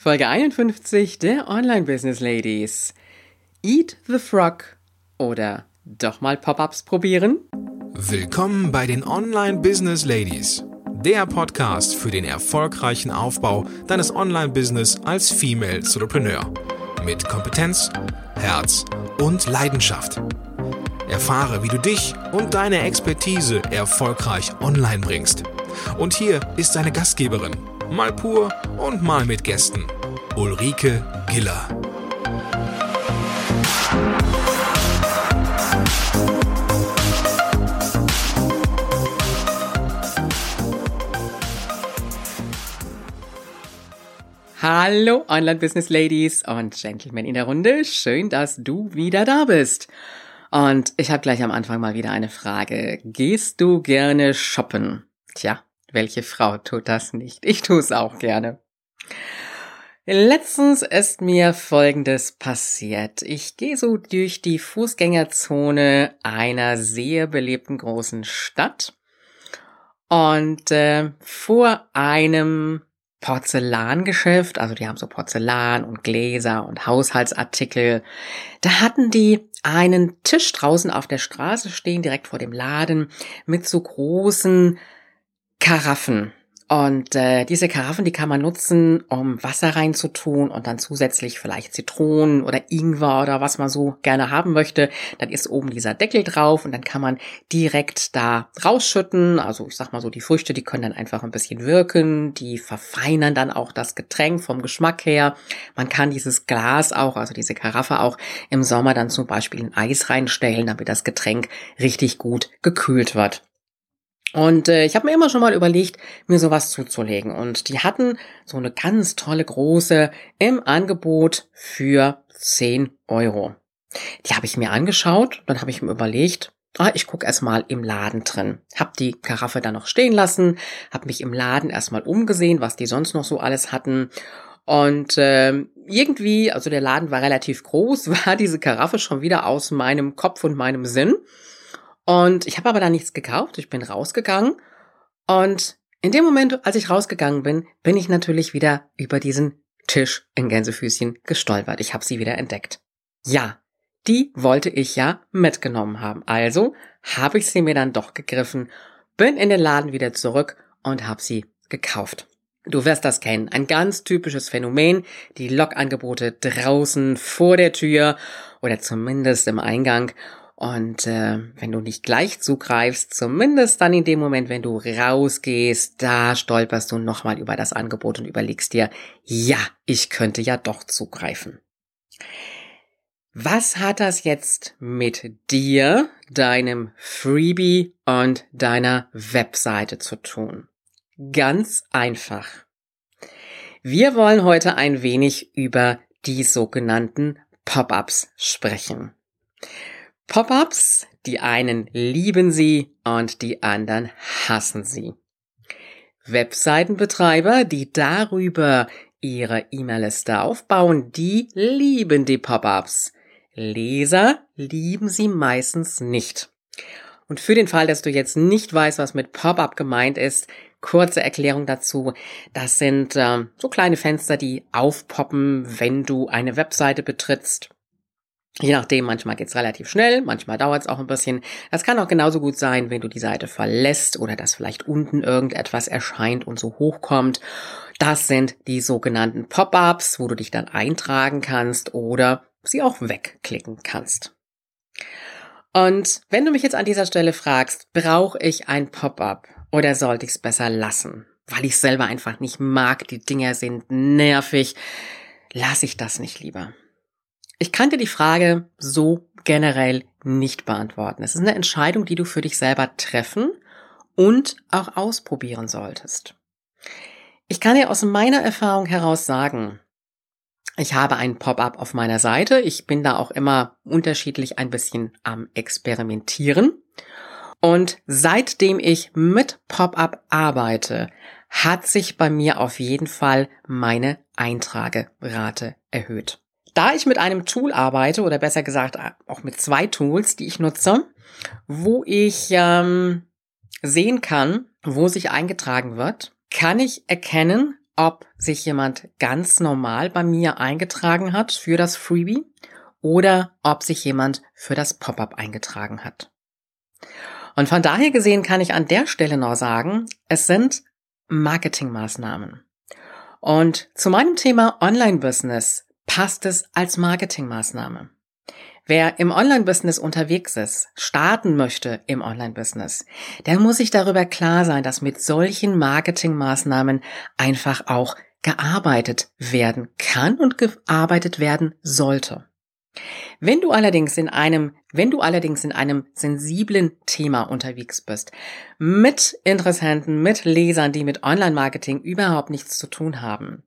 Folge 51 der Online Business Ladies. Eat the Frog oder doch mal Pop-ups probieren? Willkommen bei den Online Business Ladies, der Podcast für den erfolgreichen Aufbau deines Online Business als Female Entrepreneur mit Kompetenz, Herz und Leidenschaft. Erfahre, wie du dich und deine Expertise erfolgreich online bringst. Und hier ist deine Gastgeberin mal pur und mal mit Gästen. Ulrike Giller. Hallo Online Business Ladies und Gentlemen in der Runde. Schön, dass du wieder da bist. Und ich habe gleich am Anfang mal wieder eine Frage. Gehst du gerne shoppen? Tja, welche Frau tut das nicht? Ich tue es auch gerne. Letztens ist mir Folgendes passiert. Ich gehe so durch die Fußgängerzone einer sehr belebten großen Stadt und äh, vor einem Porzellangeschäft, also die haben so Porzellan und Gläser und Haushaltsartikel. Da hatten die einen Tisch draußen auf der Straße stehen, direkt vor dem Laden, mit so großen Karaffen. Und äh, diese Karaffen, die kann man nutzen, um Wasser reinzutun und dann zusätzlich vielleicht Zitronen oder Ingwer oder was man so gerne haben möchte. Dann ist oben dieser Deckel drauf und dann kann man direkt da rausschütten. Also ich sag mal so, die Früchte, die können dann einfach ein bisschen wirken. Die verfeinern dann auch das Getränk vom Geschmack her. Man kann dieses Glas auch, also diese Karaffe auch im Sommer dann zum Beispiel in Eis reinstellen, damit das Getränk richtig gut gekühlt wird. Und äh, ich habe mir immer schon mal überlegt, mir sowas zuzulegen. Und die hatten so eine ganz tolle große im Angebot für 10 Euro. Die habe ich mir angeschaut, dann habe ich mir überlegt, ah, ich gucke erstmal im Laden drin. Hab die Karaffe dann noch stehen lassen, habe mich im Laden erstmal umgesehen, was die sonst noch so alles hatten. Und äh, irgendwie, also der Laden war relativ groß, war diese Karaffe schon wieder aus meinem Kopf und meinem Sinn. Und ich habe aber da nichts gekauft. Ich bin rausgegangen. Und in dem Moment, als ich rausgegangen bin, bin ich natürlich wieder über diesen Tisch in Gänsefüßchen gestolpert. Ich habe sie wieder entdeckt. Ja, die wollte ich ja mitgenommen haben. Also habe ich sie mir dann doch gegriffen, bin in den Laden wieder zurück und habe sie gekauft. Du wirst das kennen. Ein ganz typisches Phänomen. Die Lokangebote draußen vor der Tür oder zumindest im Eingang. Und äh, wenn du nicht gleich zugreifst, zumindest dann in dem Moment, wenn du rausgehst, da stolperst du nochmal über das Angebot und überlegst dir, ja, ich könnte ja doch zugreifen. Was hat das jetzt mit dir, deinem Freebie und deiner Webseite zu tun? Ganz einfach. Wir wollen heute ein wenig über die sogenannten Pop-ups sprechen. Pop-ups, die einen lieben sie und die anderen hassen sie. Webseitenbetreiber, die darüber ihre E-Mail-Liste aufbauen, die lieben die Pop-ups. Leser lieben sie meistens nicht. Und für den Fall, dass du jetzt nicht weißt, was mit Pop-up gemeint ist, kurze Erklärung dazu. Das sind äh, so kleine Fenster, die aufpoppen, wenn du eine Webseite betrittst. Je nachdem, manchmal geht's relativ schnell, manchmal dauert's auch ein bisschen. Das kann auch genauso gut sein, wenn du die Seite verlässt oder dass vielleicht unten irgendetwas erscheint und so hochkommt. Das sind die sogenannten Pop-ups, wo du dich dann eintragen kannst oder sie auch wegklicken kannst. Und wenn du mich jetzt an dieser Stelle fragst, brauche ich ein Pop-up oder sollte ich es besser lassen? Weil ich selber einfach nicht mag, die Dinger sind nervig, lasse ich das nicht lieber. Ich kann dir die Frage so generell nicht beantworten. Es ist eine Entscheidung, die du für dich selber treffen und auch ausprobieren solltest. Ich kann dir aus meiner Erfahrung heraus sagen, ich habe ein Pop-up auf meiner Seite. Ich bin da auch immer unterschiedlich ein bisschen am Experimentieren. Und seitdem ich mit Pop-up arbeite, hat sich bei mir auf jeden Fall meine Eintragerate erhöht. Da ich mit einem Tool arbeite, oder besser gesagt auch mit zwei Tools, die ich nutze, wo ich ähm, sehen kann, wo sich eingetragen wird, kann ich erkennen, ob sich jemand ganz normal bei mir eingetragen hat für das Freebie oder ob sich jemand für das Pop-up eingetragen hat. Und von daher gesehen kann ich an der Stelle noch sagen, es sind Marketingmaßnahmen. Und zu meinem Thema Online-Business passt es als Marketingmaßnahme. Wer im Online-Business unterwegs ist, starten möchte im Online-Business, der muss sich darüber klar sein, dass mit solchen Marketingmaßnahmen einfach auch gearbeitet werden kann und gearbeitet werden sollte. Wenn du allerdings in einem, wenn du allerdings in einem sensiblen Thema unterwegs bist, mit Interessenten, mit Lesern, die mit Online-Marketing überhaupt nichts zu tun haben,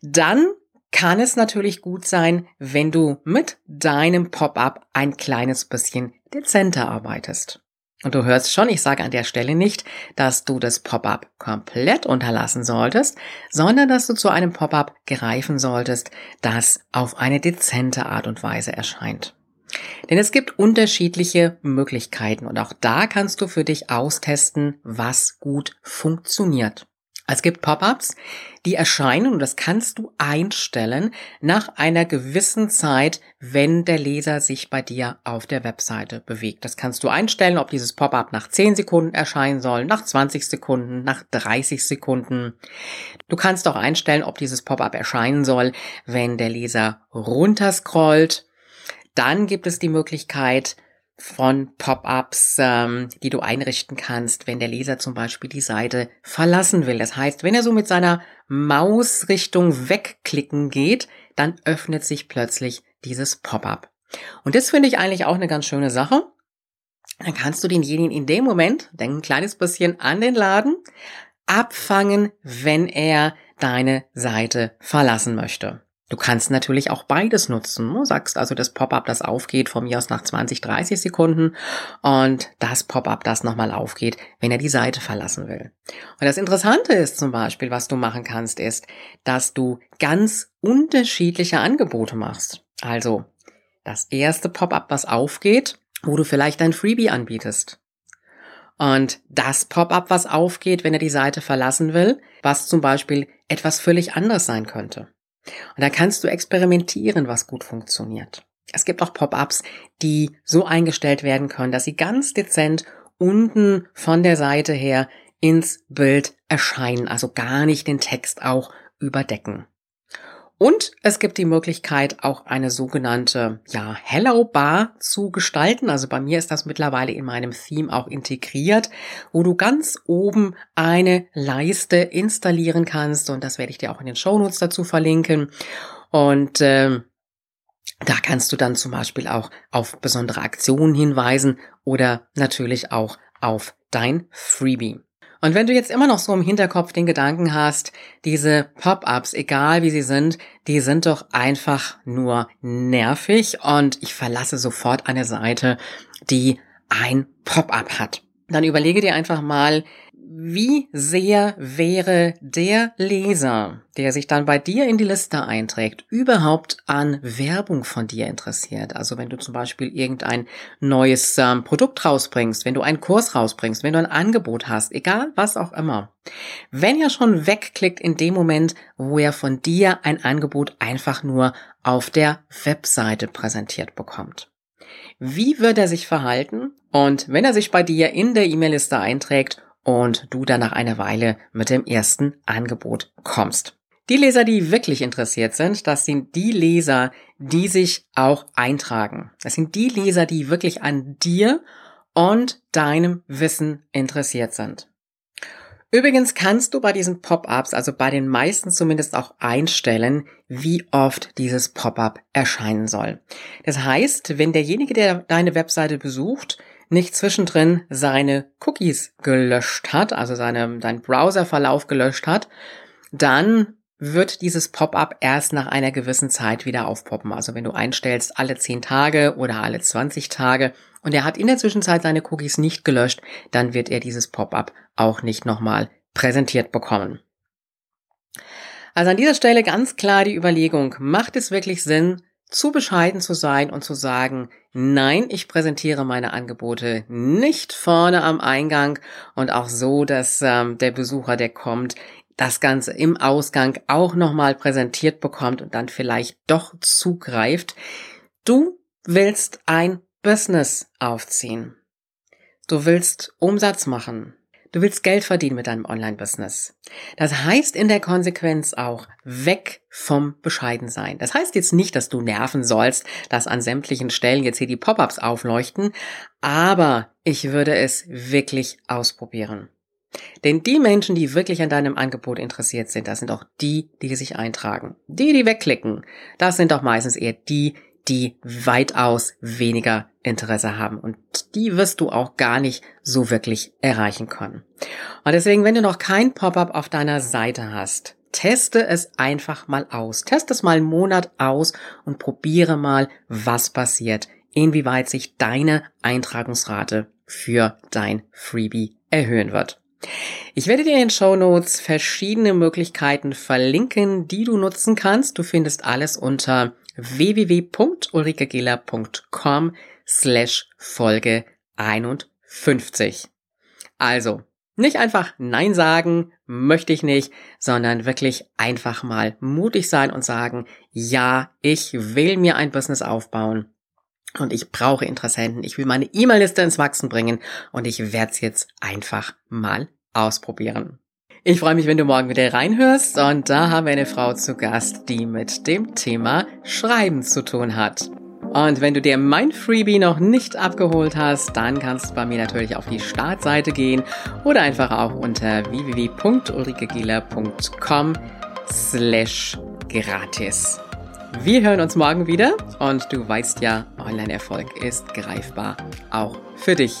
dann kann es natürlich gut sein, wenn du mit deinem Pop-up ein kleines bisschen dezenter arbeitest. Und du hörst schon, ich sage an der Stelle nicht, dass du das Pop-up komplett unterlassen solltest, sondern dass du zu einem Pop-up greifen solltest, das auf eine dezente Art und Weise erscheint. Denn es gibt unterschiedliche Möglichkeiten und auch da kannst du für dich austesten, was gut funktioniert. Es gibt Pop-ups, die erscheinen, und das kannst du einstellen, nach einer gewissen Zeit, wenn der Leser sich bei dir auf der Webseite bewegt. Das kannst du einstellen, ob dieses Pop-up nach 10 Sekunden erscheinen soll, nach 20 Sekunden, nach 30 Sekunden. Du kannst auch einstellen, ob dieses Pop-up erscheinen soll, wenn der Leser runterscrollt. Dann gibt es die Möglichkeit, von Pop-ups, ähm, die du einrichten kannst, wenn der Leser zum Beispiel die Seite verlassen will. Das heißt, wenn er so mit seiner Maus Richtung wegklicken geht, dann öffnet sich plötzlich dieses Pop-up. Und das finde ich eigentlich auch eine ganz schöne Sache. Dann kannst du denjenigen in dem Moment, denk ein kleines bisschen an den Laden, abfangen, wenn er deine Seite verlassen möchte. Du kannst natürlich auch beides nutzen. Du sagst also das Pop-up, das aufgeht, von mir aus nach 20, 30 Sekunden und das Pop-up, das nochmal aufgeht, wenn er die Seite verlassen will. Und das Interessante ist zum Beispiel, was du machen kannst, ist, dass du ganz unterschiedliche Angebote machst. Also das erste Pop-up, was aufgeht, wo du vielleicht ein Freebie anbietest. Und das Pop-up, was aufgeht, wenn er die Seite verlassen will, was zum Beispiel etwas völlig anderes sein könnte. Und da kannst du experimentieren, was gut funktioniert. Es gibt auch Pop-ups, die so eingestellt werden können, dass sie ganz dezent unten von der Seite her ins Bild erscheinen, also gar nicht den Text auch überdecken. Und es gibt die Möglichkeit, auch eine sogenannte, ja, Hello Bar zu gestalten. Also bei mir ist das mittlerweile in meinem Theme auch integriert, wo du ganz oben eine Leiste installieren kannst. Und das werde ich dir auch in den Shownotes dazu verlinken. Und äh, da kannst du dann zum Beispiel auch auf besondere Aktionen hinweisen oder natürlich auch auf dein Freebie. Und wenn du jetzt immer noch so im Hinterkopf den Gedanken hast, diese Pop-ups, egal wie sie sind, die sind doch einfach nur nervig und ich verlasse sofort eine Seite, die ein Pop-up hat. Dann überlege dir einfach mal, wie sehr wäre der Leser, der sich dann bei dir in die Liste einträgt, überhaupt an Werbung von dir interessiert? Also wenn du zum Beispiel irgendein neues ähm, Produkt rausbringst, wenn du einen Kurs rausbringst, wenn du ein Angebot hast, egal was auch immer. Wenn er schon wegklickt in dem Moment, wo er von dir ein Angebot einfach nur auf der Webseite präsentiert bekommt. Wie wird er sich verhalten? Und wenn er sich bei dir in der E-Mail-Liste einträgt und du dann nach einer Weile mit dem ersten Angebot kommst. Die Leser, die wirklich interessiert sind, das sind die Leser, die sich auch eintragen. Das sind die Leser, die wirklich an dir und deinem Wissen interessiert sind. Übrigens kannst du bei diesen Pop-ups, also bei den meisten zumindest auch einstellen, wie oft dieses Pop-up erscheinen soll. Das heißt, wenn derjenige, der deine Webseite besucht, nicht zwischendrin seine Cookies gelöscht hat, also seine, seinen Browserverlauf gelöscht hat, dann wird dieses Pop-up erst nach einer gewissen Zeit wieder aufpoppen. Also wenn du einstellst alle 10 Tage oder alle 20 Tage und er hat in der Zwischenzeit seine Cookies nicht gelöscht, dann wird er dieses Pop-up auch nicht nochmal präsentiert bekommen. Also an dieser Stelle ganz klar die Überlegung, macht es wirklich Sinn, zu bescheiden zu sein und zu sagen, nein, ich präsentiere meine Angebote nicht vorne am Eingang und auch so, dass ähm, der Besucher, der kommt, das Ganze im Ausgang auch nochmal präsentiert bekommt und dann vielleicht doch zugreift. Du willst ein Business aufziehen. Du willst Umsatz machen. Du willst Geld verdienen mit deinem Online-Business. Das heißt in der Konsequenz auch weg vom Bescheidensein. Das heißt jetzt nicht, dass du nerven sollst, dass an sämtlichen Stellen jetzt hier die Pop-ups aufleuchten, aber ich würde es wirklich ausprobieren. Denn die Menschen, die wirklich an deinem Angebot interessiert sind, das sind auch die, die sich eintragen. Die, die wegklicken, das sind doch meistens eher die, die weitaus weniger Interesse haben. Und die wirst du auch gar nicht so wirklich erreichen können. Und deswegen, wenn du noch kein Pop-up auf deiner Seite hast, teste es einfach mal aus. Teste es mal einen Monat aus und probiere mal, was passiert. Inwieweit sich deine Eintragungsrate für dein Freebie erhöhen wird. Ich werde dir in den Show Notes verschiedene Möglichkeiten verlinken, die du nutzen kannst. Du findest alles unter www.ulrikegela.com slash Folge 51. Also, nicht einfach Nein sagen, möchte ich nicht, sondern wirklich einfach mal mutig sein und sagen, ja, ich will mir ein Business aufbauen und ich brauche Interessenten, ich will meine E-Mail-Liste ins Wachsen bringen und ich werde es jetzt einfach mal ausprobieren. Ich freue mich, wenn du morgen wieder reinhörst und da haben wir eine Frau zu Gast, die mit dem Thema Schreiben zu tun hat. Und wenn du dir mein Freebie noch nicht abgeholt hast, dann kannst du bei mir natürlich auf die Startseite gehen oder einfach auch unter www.ulrikegieler.com slash gratis. Wir hören uns morgen wieder und du weißt ja, Online-Erfolg ist greifbar, auch für dich.